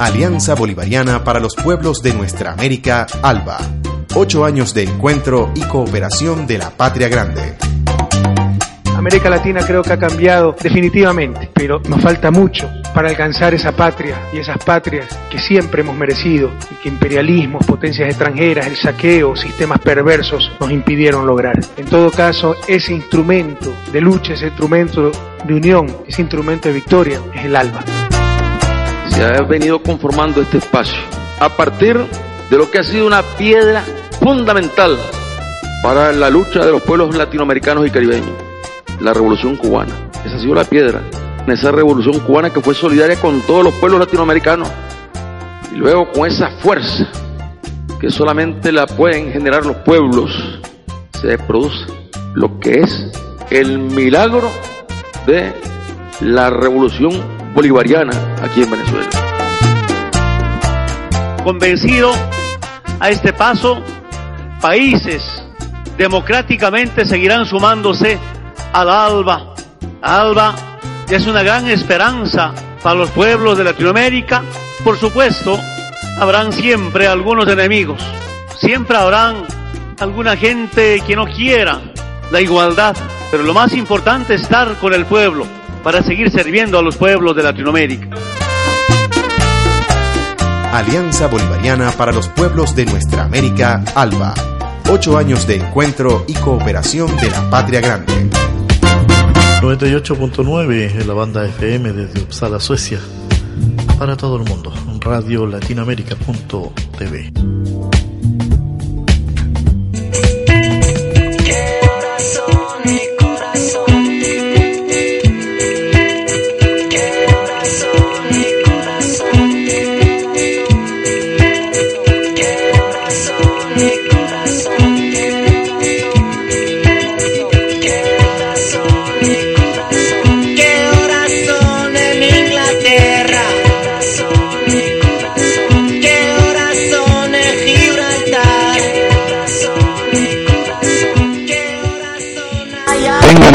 Alianza Bolivariana para los Pueblos de Nuestra América, ALBA. Ocho años de encuentro y cooperación de la patria grande. América Latina creo que ha cambiado definitivamente, pero nos falta mucho para alcanzar esa patria y esas patrias que siempre hemos merecido y que imperialismos, potencias extranjeras, el saqueo, sistemas perversos nos impidieron lograr. En todo caso, ese instrumento de lucha, ese instrumento de unión, ese instrumento de victoria es el alma. Se ha venido conformando este espacio a partir de lo que ha sido una piedra fundamental para la lucha de los pueblos latinoamericanos y caribeños, la revolución cubana. Esa ha sido la piedra en esa revolución cubana que fue solidaria con todos los pueblos latinoamericanos. Y luego con esa fuerza que solamente la pueden generar los pueblos, se produce lo que es el milagro de la revolución bolivariana aquí en Venezuela. Convencido a este paso, países democráticamente seguirán sumándose al ALBA. ALBA es una gran esperanza para los pueblos de Latinoamérica. Por supuesto, habrán siempre algunos enemigos. Siempre habrán alguna gente que no quiera la igualdad. Pero lo más importante es estar con el pueblo para seguir sirviendo a los pueblos de Latinoamérica. Alianza Bolivariana para los Pueblos de Nuestra América, ALBA. Ocho años de encuentro y cooperación de la patria grande. 98.9 en la banda FM desde Uppsala, Suecia. Para todo el mundo. Radio Latinoamérica.tv.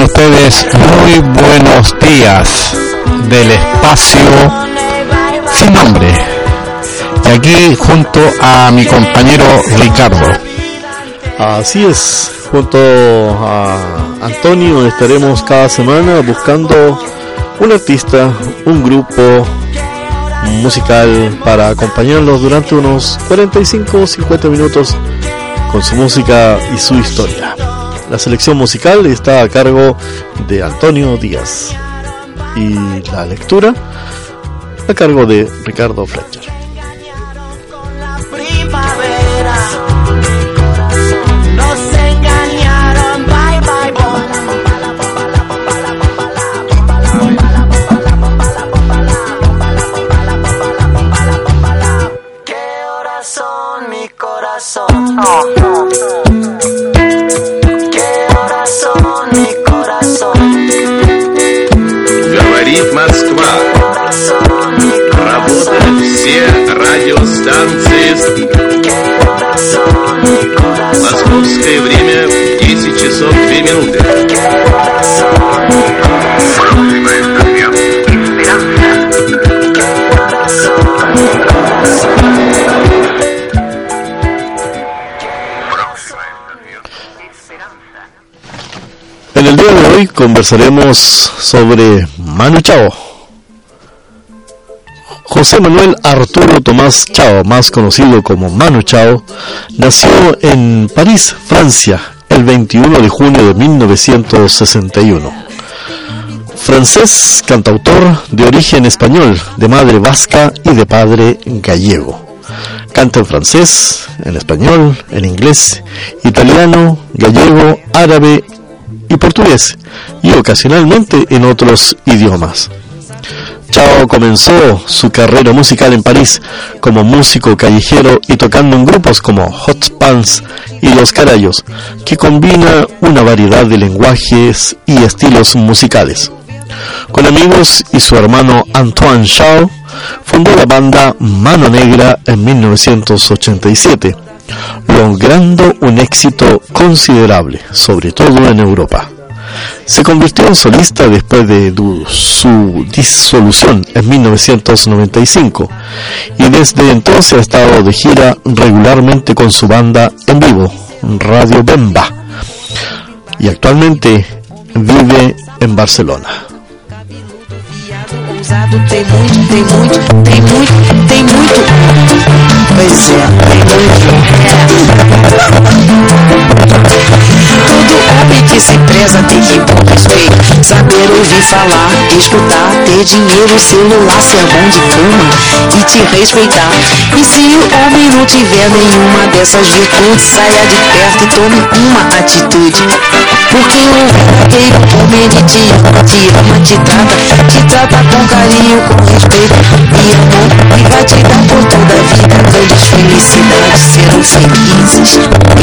ustedes muy buenos días del espacio sin nombre. Y aquí junto a mi compañero Ricardo. Así es, junto a Antonio estaremos cada semana buscando un artista, un grupo musical para acompañarlos durante unos 45 o 50 minutos con su música y su historia. La selección musical está a cargo de Antonio Díaz y la lectura a cargo de Ricardo Fletcher. Conversaremos sobre Manu Chao. José Manuel Arturo Tomás Chao, más conocido como Manu Chao, nació en París, Francia, el 21 de junio de 1961. Francés, cantautor de origen español, de madre vasca y de padre gallego. Canta en francés, en español, en inglés, italiano, gallego, árabe y portugués, y ocasionalmente en otros idiomas. Chao comenzó su carrera musical en París como músico callejero y tocando en grupos como Hot Pants y Los Carayos, que combina una variedad de lenguajes y estilos musicales. Con amigos y su hermano Antoine Chao, fundó la banda Mano Negra en 1987, logrando un éxito considerable, sobre todo en Europa. Se convirtió en solista después de su disolución en 1995 y desde entonces ha estado de gira regularmente con su banda en vivo, Radio Bemba, y actualmente vive en Barcelona. Que se preza tem que respeito. Saber ouvir falar, escutar, ter dinheiro, celular, ser bom de cama e te respeitar. E se o homem não tiver nenhuma dessas virtudes, saia de perto e tome uma atitude. Porque o verdadeiro homem ele te ama, te trata, te trata com carinho, com respeito e amor. E vai te dar por toda a vida grandes felicidades, serão felizes.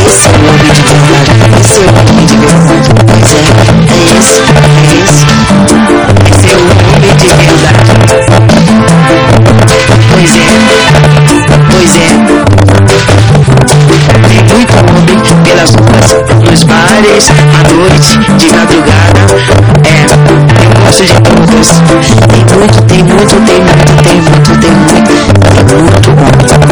Esse é o homem de verdade, esse é o homem de verdade. Pois é, é esse, é esse. Esse é o homem de verdade. Pois é, pois é. Tem muito homem pelas ruas, à noite, de madrugada. É, eu gosto de todos. Tem muito, tem muito, tem muito, tem muito, tem muito, tem muito homem.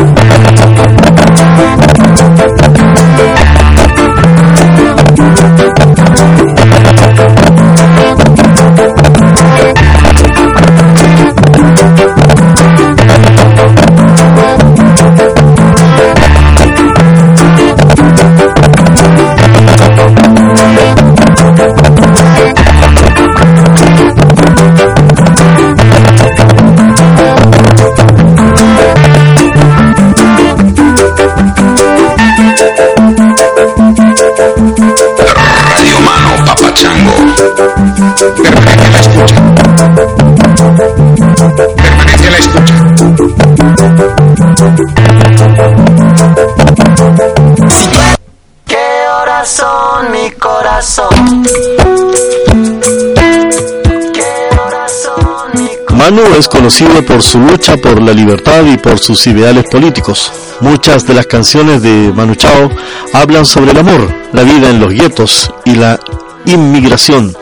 Es conocido por su lucha por la libertad y por sus ideales políticos. Muchas de las canciones de Manu Chao hablan sobre el amor, la vida en los guetos y la inmigración,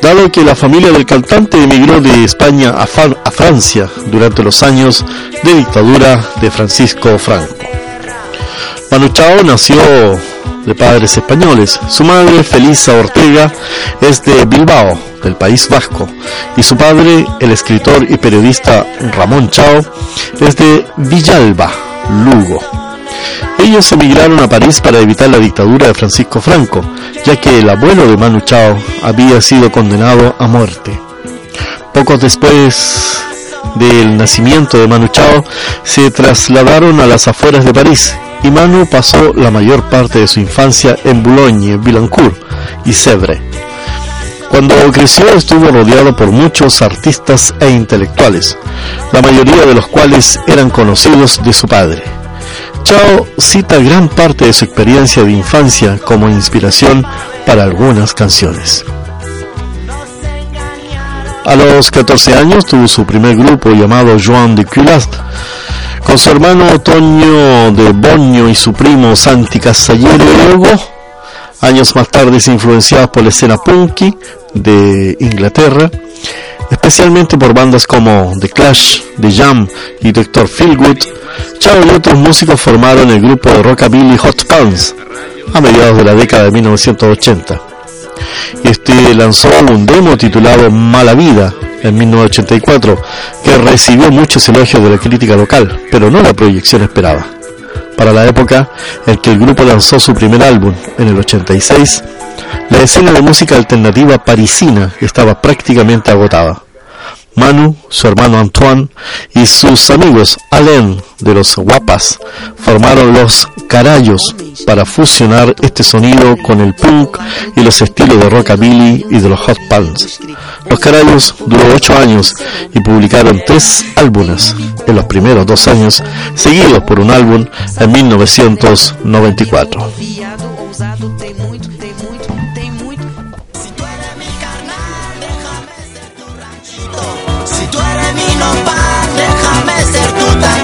dado que la familia del cantante emigró de España a, a Francia durante los años de dictadura de Francisco Franco. Manu Chao nació de padres españoles. Su madre, Felisa Ortega, es de Bilbao, del País Vasco, y su padre, el escritor y periodista Ramón Chao, es de Villalba, Lugo. Ellos emigraron a París para evitar la dictadura de Francisco Franco, ya que el abuelo de Manu Chao había sido condenado a muerte. Poco después del nacimiento de Manu Chao, se trasladaron a las afueras de París y Manu pasó la mayor parte de su infancia en Boulogne, Billancourt y Sèvres. Cuando creció estuvo rodeado por muchos artistas e intelectuales, la mayoría de los cuales eran conocidos de su padre. Chao cita gran parte de su experiencia de infancia como inspiración para algunas canciones. A los 14 años tuvo su primer grupo llamado Joan de Culast, con su hermano Toño de Boño y su primo Santi Casallero. Años más tarde influenciados por la escena punky de Inglaterra, especialmente por bandas como The Clash, The Jam y Dr. Feelgood. Chao y otros músicos formaron el grupo de rockabilly Hot Pants a mediados de la década de 1980. Este lanzó un demo titulado Mala Vida en 1984, que recibió muchos elogios de la crítica local, pero no la proyección esperada. Para la época en que el grupo lanzó su primer álbum, en el 86, la escena de música alternativa parisina estaba prácticamente agotada. Manu, su hermano Antoine y sus amigos Alain de los Guapas formaron los Carayos para fusionar este sonido con el punk y los estilos de rockabilly y de los hot pants. Los Carayos duró ocho años y publicaron tres álbumes en los primeros dos años, seguidos por un álbum en 1994.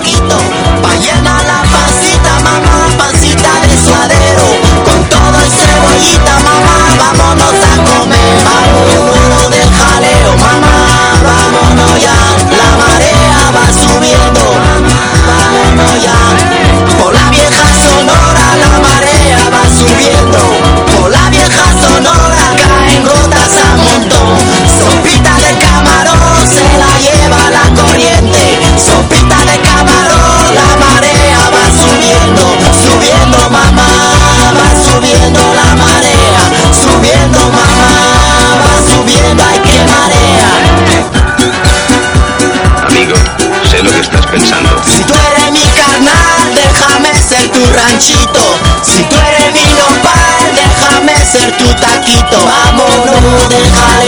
pa' llenar la pancita, mamá, pancita de suadero, con todo el cebollita, mamá, vámonos a comer, vámonos del jaleo, mamá, vámonos ya, la marea va subiendo, mamá, vámonos ya. Si tú eres mi carnal, déjame ser tu ranchito. Si tú eres mi nopal, déjame ser tu taquito. Vámonos, déjalo.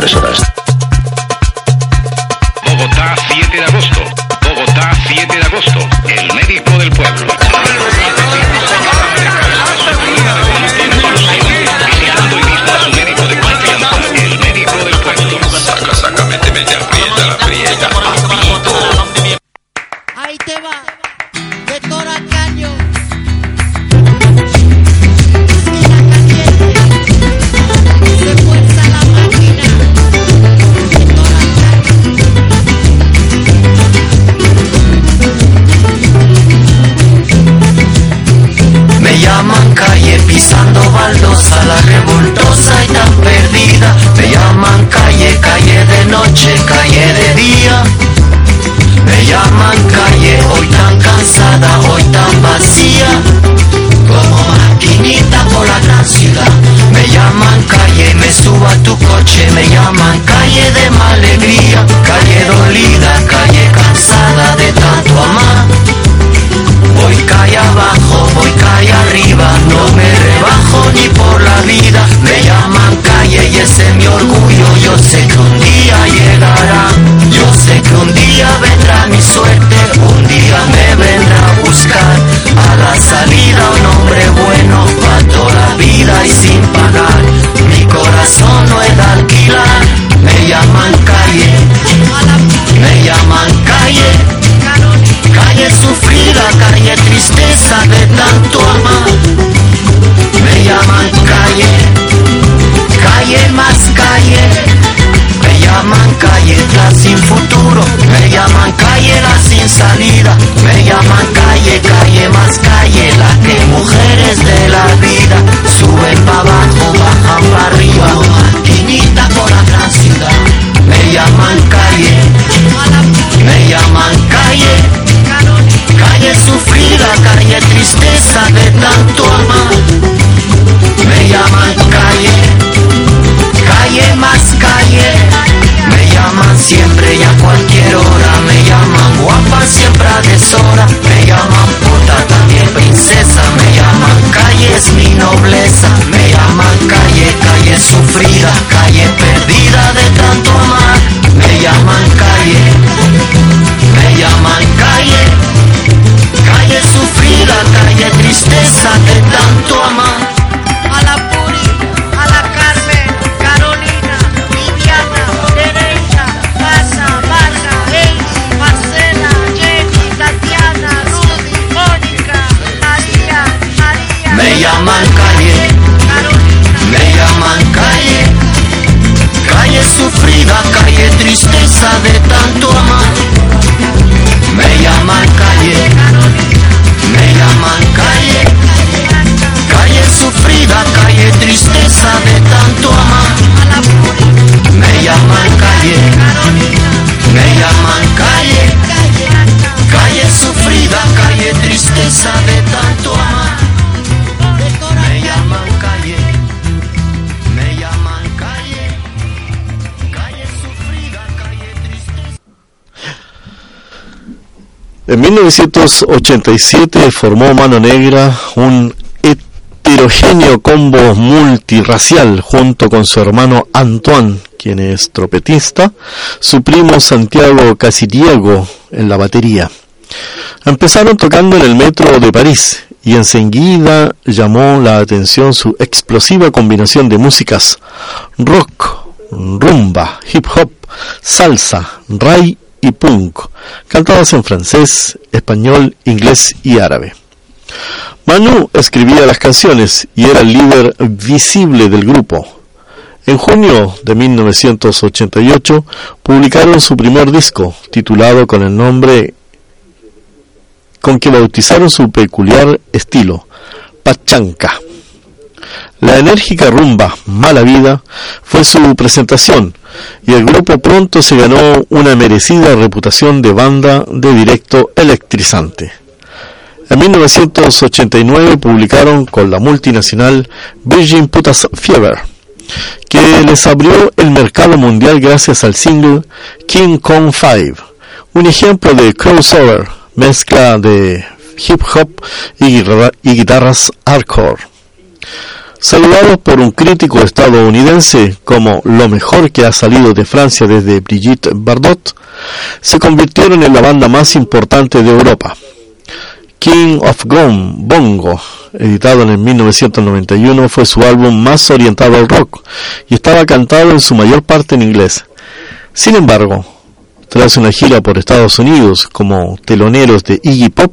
tres horas. 1987 formó Mano Negra un heterogéneo combo multirracial junto con su hermano Antoine, quien es trompetista, su primo Santiago Casiriego en la batería. Empezaron tocando en el metro de París y enseguida llamó la atención su explosiva combinación de músicas rock, rumba, hip hop, salsa, ray y punk, cantadas en francés, español, inglés y árabe. Manu escribía las canciones y era el líder visible del grupo. En junio de 1988 publicaron su primer disco, titulado con el nombre con que bautizaron su peculiar estilo, Pachanca. La enérgica rumba Mala Vida fue su presentación y el grupo pronto se ganó una merecida reputación de banda de directo electrizante. En 1989 publicaron con la multinacional Virgin Putas Fever, que les abrió el mercado mundial gracias al single King Kong 5, un ejemplo de crossover, mezcla de hip hop y, guitarras hardcore. Saludados por un crítico estadounidense como lo mejor que ha salido de Francia desde Brigitte Bardot, se convirtieron en la banda más importante de Europa. King of Gone, Bongo, editado en el 1991, fue su álbum más orientado al rock y estaba cantado en su mayor parte en inglés. Sin embargo, tras una gira por Estados Unidos como teloneros de Iggy Pop,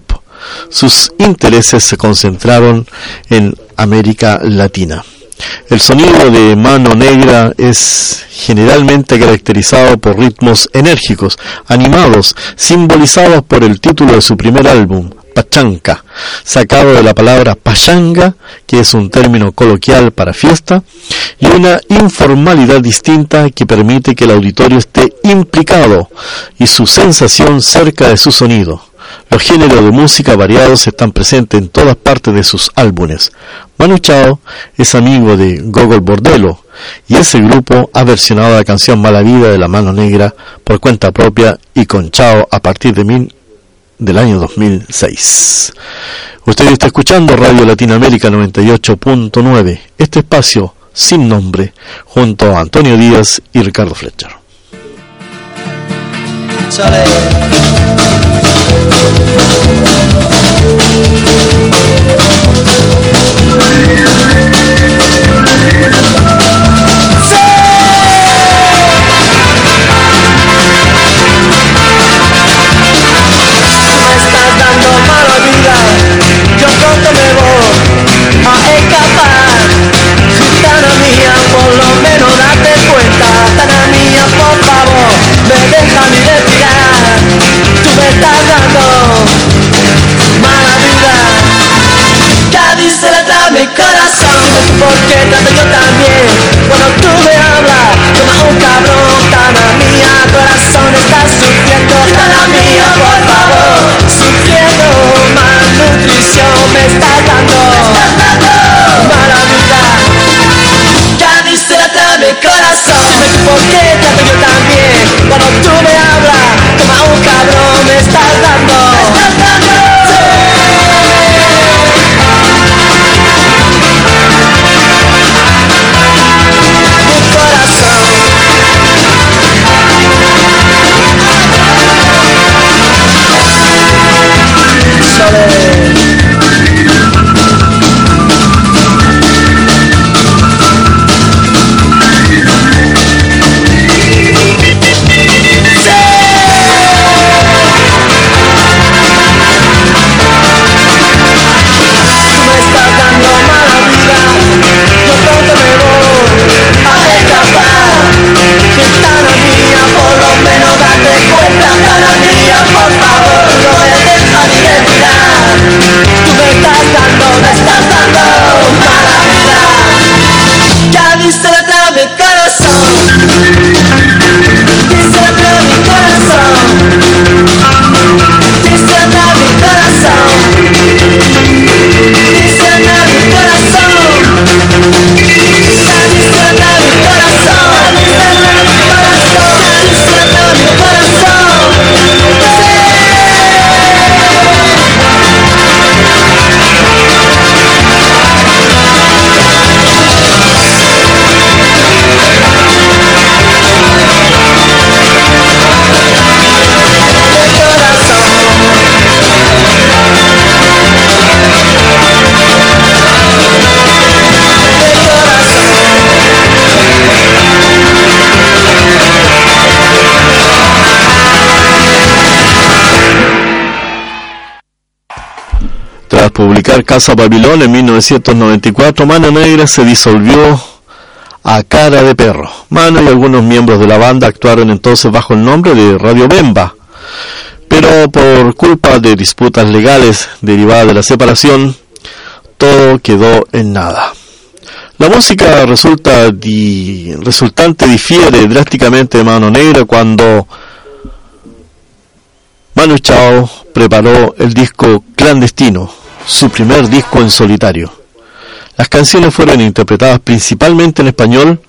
sus intereses se concentraron en América Latina. El sonido de Mano Negra es generalmente caracterizado por ritmos enérgicos, animados, simbolizados por el título de su primer álbum, Pachanca, sacado de la palabra pachanga, que es un término coloquial para fiesta, y una informalidad distinta que permite que el auditorio esté implicado y su sensación cerca de su sonido. Los géneros de música variados están presentes en todas partes de sus álbumes. Manu Chao es amigo de Gogol Bordello y ese grupo ha versionado la canción Mala Vida de la Mano Negra por cuenta propia y con Chao a partir de mil, del año 2006. Usted está escuchando Radio Latinoamérica 98.9, este espacio sin nombre, junto a Antonio Díaz y Ricardo Fletcher. Thank Casa Babilón en 1994, Mano Negra se disolvió a cara de perro. Mano y algunos miembros de la banda actuaron entonces bajo el nombre de Radio Bemba, pero por culpa de disputas legales derivadas de la separación, todo quedó en nada. La música resulta resultante difiere drásticamente de Mano Negra cuando Manu Chao preparó el disco Clandestino, su primer disco en solitario. Las canciones fueron interpretadas principalmente en español,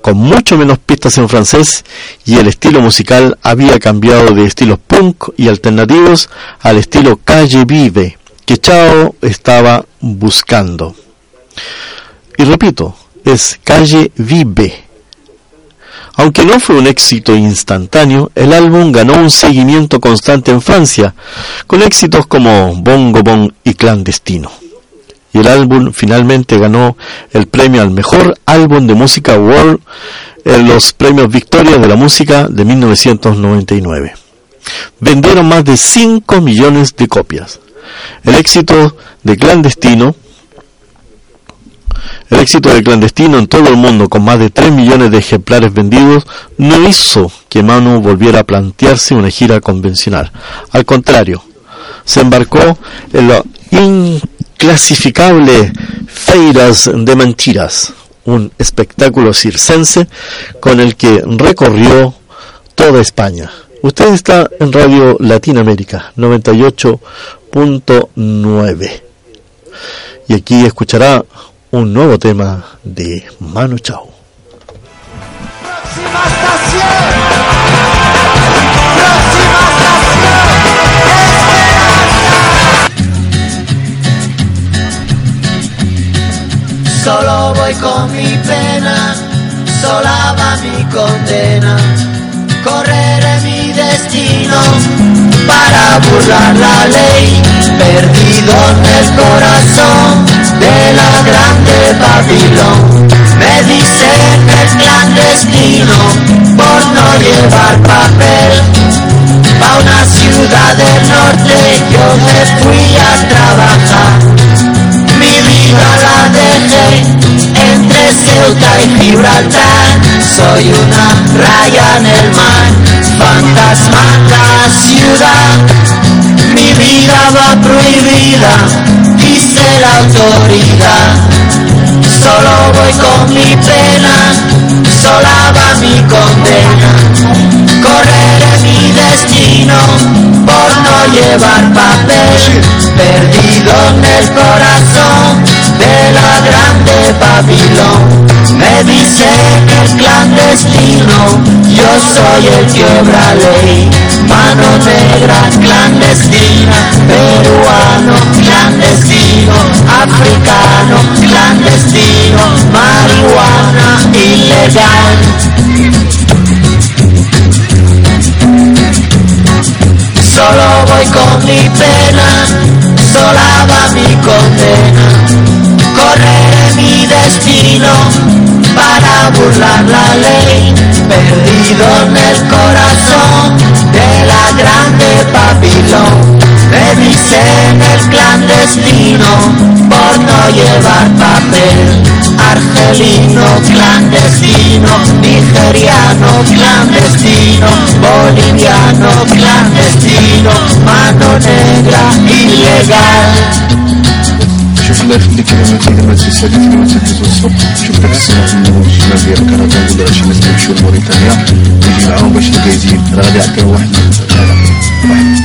con mucho menos pistas en francés, y el estilo musical había cambiado de estilos punk y alternativos al estilo calle vive que Chao estaba buscando. Y repito, es calle vive aunque no fue un éxito instantáneo, el álbum ganó un seguimiento constante en Francia, con éxitos como Bongo Bong y Clandestino. Y el álbum finalmente ganó el premio al mejor álbum de música World en los premios Victoria de la Música de 1999. Vendieron más de 5 millones de copias. El éxito de Clandestino el éxito de Clandestino en todo el mundo, con más de 3 millones de ejemplares vendidos, no hizo que Manu volviera a plantearse una gira convencional. Al contrario, se embarcó en lo inclasificable Feiras de Mentiras, un espectáculo circense con el que recorrió toda España. Usted está en Radio Latinoamérica 98.9 y aquí escuchará un nuevo tema de Manu Chao. Solo voy con mi pena, sola va mi condena, correré mi destino para burlar la ley, perdido en el corazón de la grande Babilón. Me dicen el clandestino por no llevar papel. Pa' una ciudad del norte yo me fui a trabajar. Mi vida la dejé Ceuta y Gibraltar. Soy una raya en el mar, fantasma la ciudad. Mi vida va prohibida dice la autoridad. Solo voy con mi pena, sola va mi condena. Correré mi destino por no llevar papel, perdido en el corazón de la grande Babilón. Me dicen el clandestino, yo soy el que obra ley. Mano negra clandestina, peruano clandestino, africano clandestino, marihuana ilegal. Solo voy con mi pena, sola va mi condena correré mi destino para burlar la ley, perdido en el corazón de la grande Babilón. Me dicen el clandestino por no llevar papel, argelino clandestino, nigeriano clandestino, boliviano clandestino, mano negra ilegal. شوف الله يخليك انا ما تيجي ما تسالي ما تحكي الصبح شوف داك السنه من الشمال ديالك انا كنقول له شي ناس كيمشيو لموريتانيا نجي معاهم باش نقايزين راه غادي يعطيو واحد واحد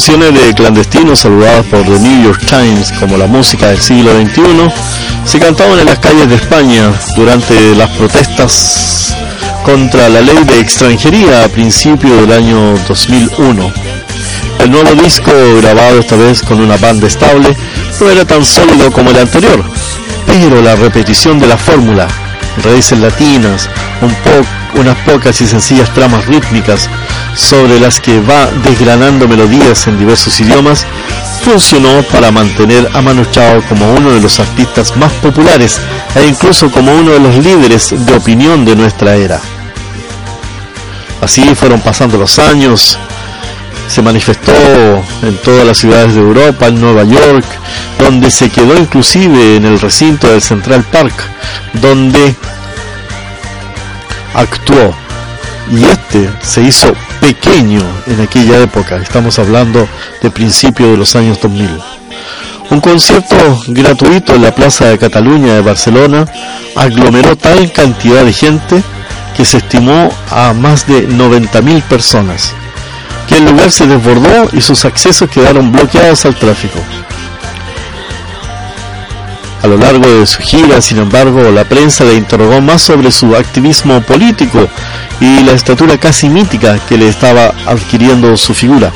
canciones de clandestinos saludadas por The New York Times como la música del siglo XXI se cantaban en las calles de España durante las protestas contra la ley de extranjería a principios del año 2001. El nuevo disco, grabado esta vez con una banda estable, no era tan sólido como el anterior, pero la repetición de la fórmula, raíces latinas, un poco unas pocas y sencillas tramas rítmicas sobre las que va desgranando melodías en diversos idiomas, funcionó para mantener a Manu Chao como uno de los artistas más populares e incluso como uno de los líderes de opinión de nuestra era. Así fueron pasando los años, se manifestó en todas las ciudades de Europa, en Nueva York, donde se quedó inclusive en el recinto del Central Park, donde actuó y este se hizo pequeño en aquella época, estamos hablando de principios de los años 2000. Un concierto gratuito en la Plaza de Cataluña de Barcelona aglomeró tal cantidad de gente que se estimó a más de 90.000 personas, que el lugar se desbordó y sus accesos quedaron bloqueados al tráfico. A lo largo de su gira, sin embargo, la prensa le interrogó más sobre su activismo político y la estatura casi mítica que le estaba adquiriendo su figura.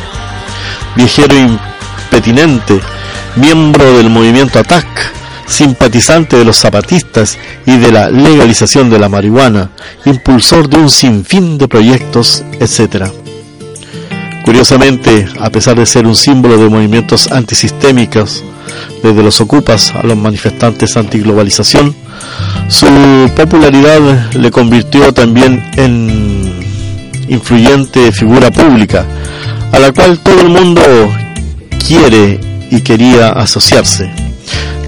Viajero impetinente, miembro del movimiento ATAC, simpatizante de los zapatistas y de la legalización de la marihuana, impulsor de un sinfín de proyectos, etc. Curiosamente, a pesar de ser un símbolo de movimientos antisistémicos, desde los ocupas a los manifestantes antiglobalización, su popularidad le convirtió también en influyente figura pública, a la cual todo el mundo quiere y quería asociarse.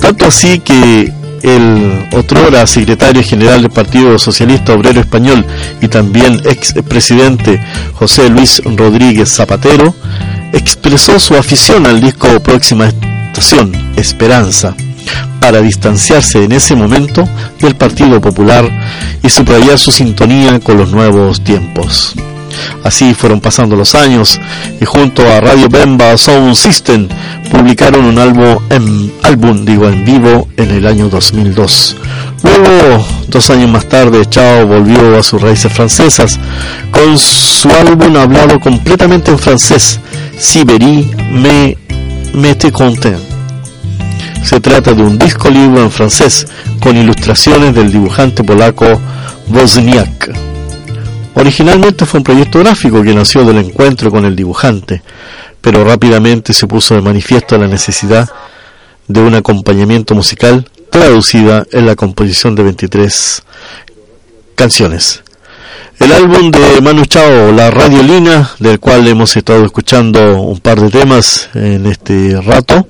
Tanto así que el otrora secretario general del Partido Socialista Obrero Español y también ex presidente José Luis Rodríguez Zapatero expresó su afición al disco Próxima Esperanza, para distanciarse en ese momento del Partido Popular y subrayar su sintonía con los nuevos tiempos. Así fueron pasando los años y junto a Radio Bemba Sound System publicaron un álbum en, álbum digo, en vivo en el año 2002. Luego, dos años más tarde, Chao volvió a sus raíces francesas con su álbum hablado completamente en francés, Sibérie me Mete Content. Se trata de un disco libro en francés con ilustraciones del dibujante polaco Wozniak. Originalmente fue un proyecto gráfico que nació del encuentro con el dibujante, pero rápidamente se puso de manifiesto la necesidad de un acompañamiento musical traducida en la composición de 23 canciones. El álbum de Manu Chao, La Radiolina, del cual hemos estado escuchando un par de temas en este rato,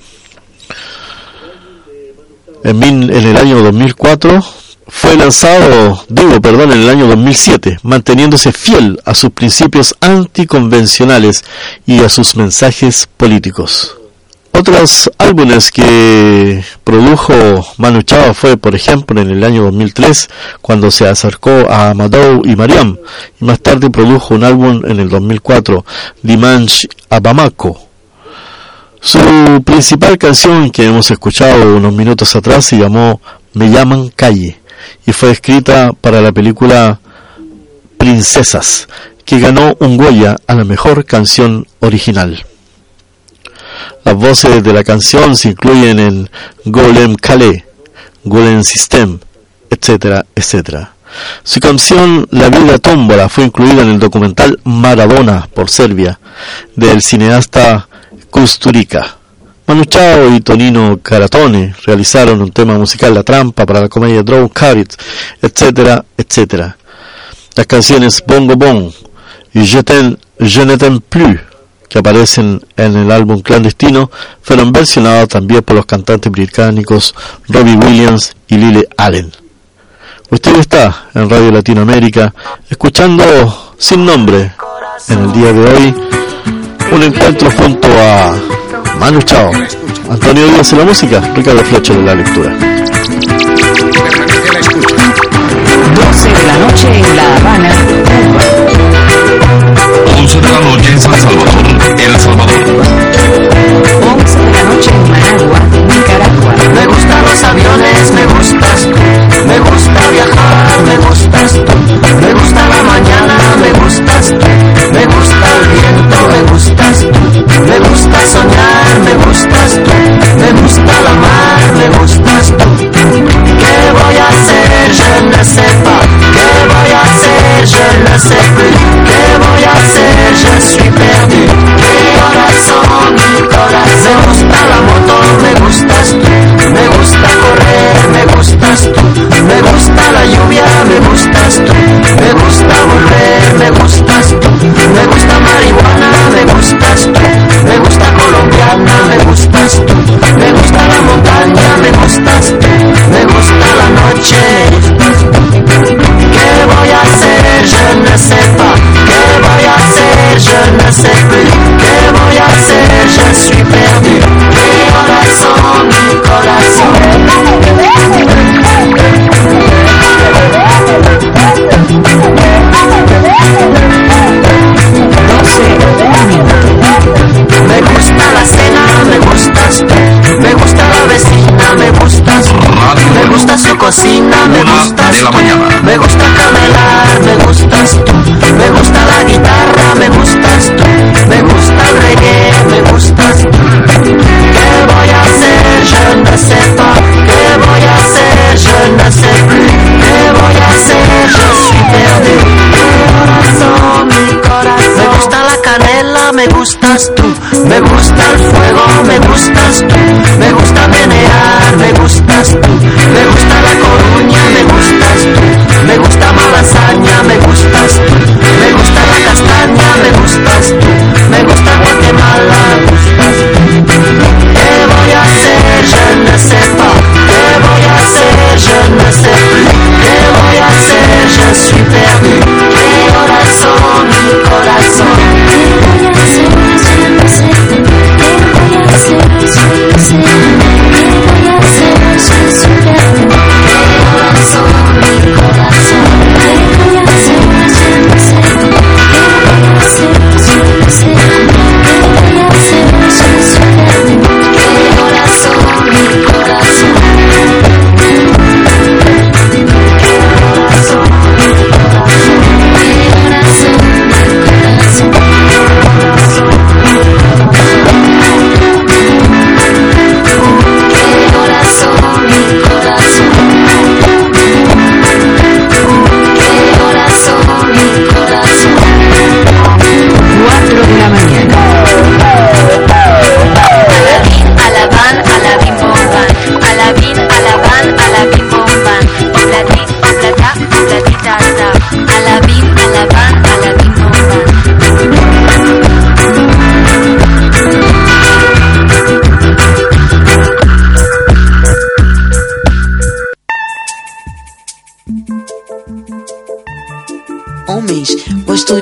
en, en el año 2004, fue lanzado, digo, perdón, en el año 2007, manteniéndose fiel a sus principios anticonvencionales y a sus mensajes políticos. Otros álbumes que produjo Manu Chao fue, por ejemplo, en el año 2003, cuando se acercó a Amadou y Mariam, y más tarde produjo un álbum en el 2004, Dimanche a Bamako. Su principal canción que hemos escuchado unos minutos atrás se llamó Me llaman Calle y fue escrita para la película Princesas, que ganó un Goya a la mejor canción original. Las voces de la canción se incluyen en Golem Calais, Golem System, etcétera, etcétera. Su canción La vida tómbola fue incluida en el documental Maradona por Serbia del cineasta Kusturica. Manu Chao y Tonino Caratone realizaron un tema musical La Trampa para la comedia Draw Carrot, etcétera, etcétera. Las canciones Bongo Bong y Je, ne t'aime plus que aparecen en el álbum clandestino fueron versionados también por los cantantes británicos Robbie Williams y Lily Allen. Usted está en Radio Latinoamérica escuchando sin nombre en el día de hoy un encuentro junto a Manu Chao, Antonio Díaz en la música, Ricardo Flecha de la lectura.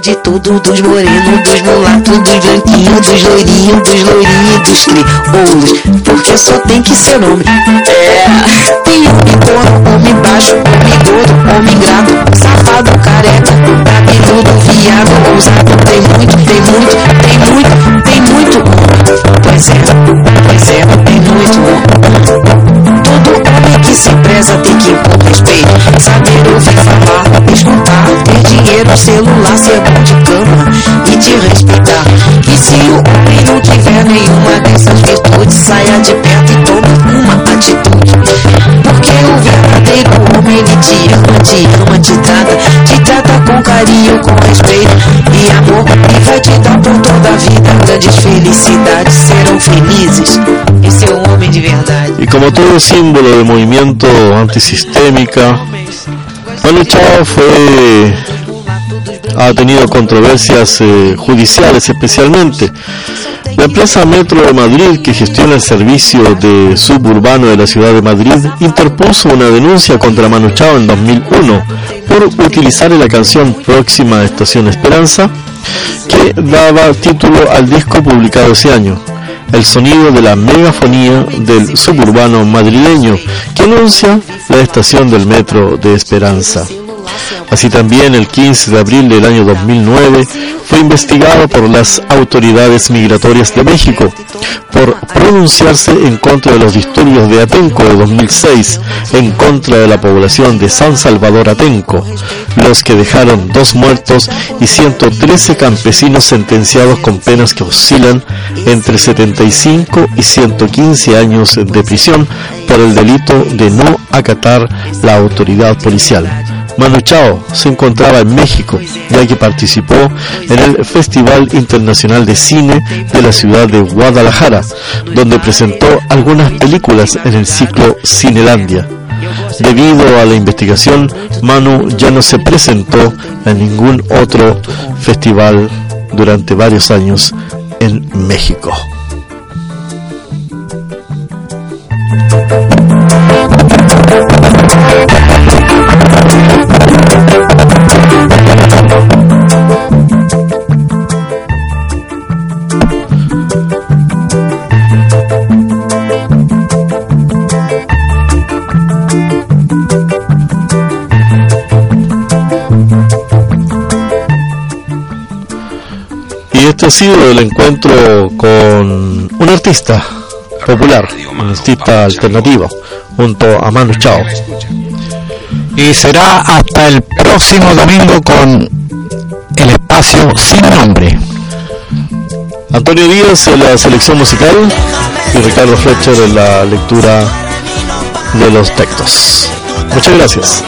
De tudo, dos morenos, dos mulatos, dos branquinhos, dos loirinhos, dos loirinhos, dos crioulos, porque só tem que ser homem. É, tem homem corno, homem baixo, homem gordo, homem grato, safado, careca, cabeludo, viado, ousado, tem muito, tem muito, tem muito, tem muito. Pois é, pois é, tem muito. Todo homem que se preza tem que impor respeito, dinheiro, celular, bom de cama e te respeitar. E se o homem não tiver nenhuma dessas virtudes, saia de perto e tome uma atitude. Porque o verdadeiro homem ele te ama, te ama, te trata, te trata com carinho, com respeito e amor e vai te dar por toda a vida grandes felicidades, serão felizes. Esse é um homem de verdade. Y como todo símbolo de movimiento antisistémica, Manu Chao fue ha tenido controversias eh, judiciales especialmente. La empresa Metro de Madrid, que gestiona el servicio de suburbano de la ciudad de Madrid, interpuso una denuncia contra Manu Chao en 2001 por utilizar la canción Próxima Estación Esperanza, que daba título al disco publicado ese año el sonido de la megafonía del suburbano madrileño que anuncia la estación del metro de Esperanza. Así también el 15 de abril del año 2009 fue investigado por las autoridades migratorias de México por pronunciarse en contra de los disturbios de Atenco de 2006 en contra de la población de San Salvador Atenco, los que dejaron dos muertos y 113 campesinos sentenciados con penas que oscilan entre 75 y 115 años de prisión por el delito de no acatar la autoridad policial. Manu Chao se encontraba en México, ya que participó en el Festival Internacional de Cine de la ciudad de Guadalajara, donde presentó algunas películas en el ciclo Cinelandia. Debido a la investigación, Manu ya no se presentó en ningún otro festival durante varios años en México. Este ha sido el encuentro con un artista popular, un artista alternativo, junto a Manu Chao. Y será hasta el próximo domingo con el espacio sin nombre. Antonio Díaz en la selección musical y Ricardo Fletcher en la lectura de los textos. Muchas gracias.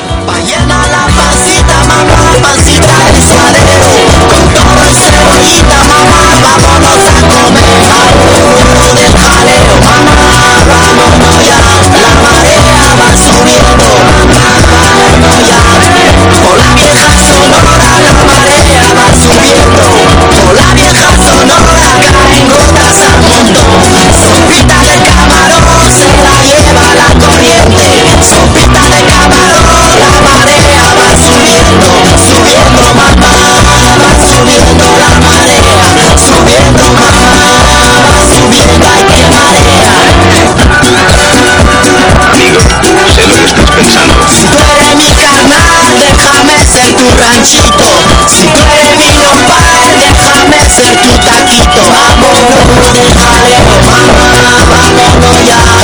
Mamá, vámonos a comer al del jaleo, mamá, vámonos ya. La marea va subiendo, mamá, vámonos ya. Con la vieja sonora, la marea va subiendo. Con la vieja sonora, caen gotas al mundo. Sopita del camarón, se la lleva la corriente. un ranchito. Si tú eres mi nopal, déjame ser tu taquito. Vámonos, vámonos, vámonos ya.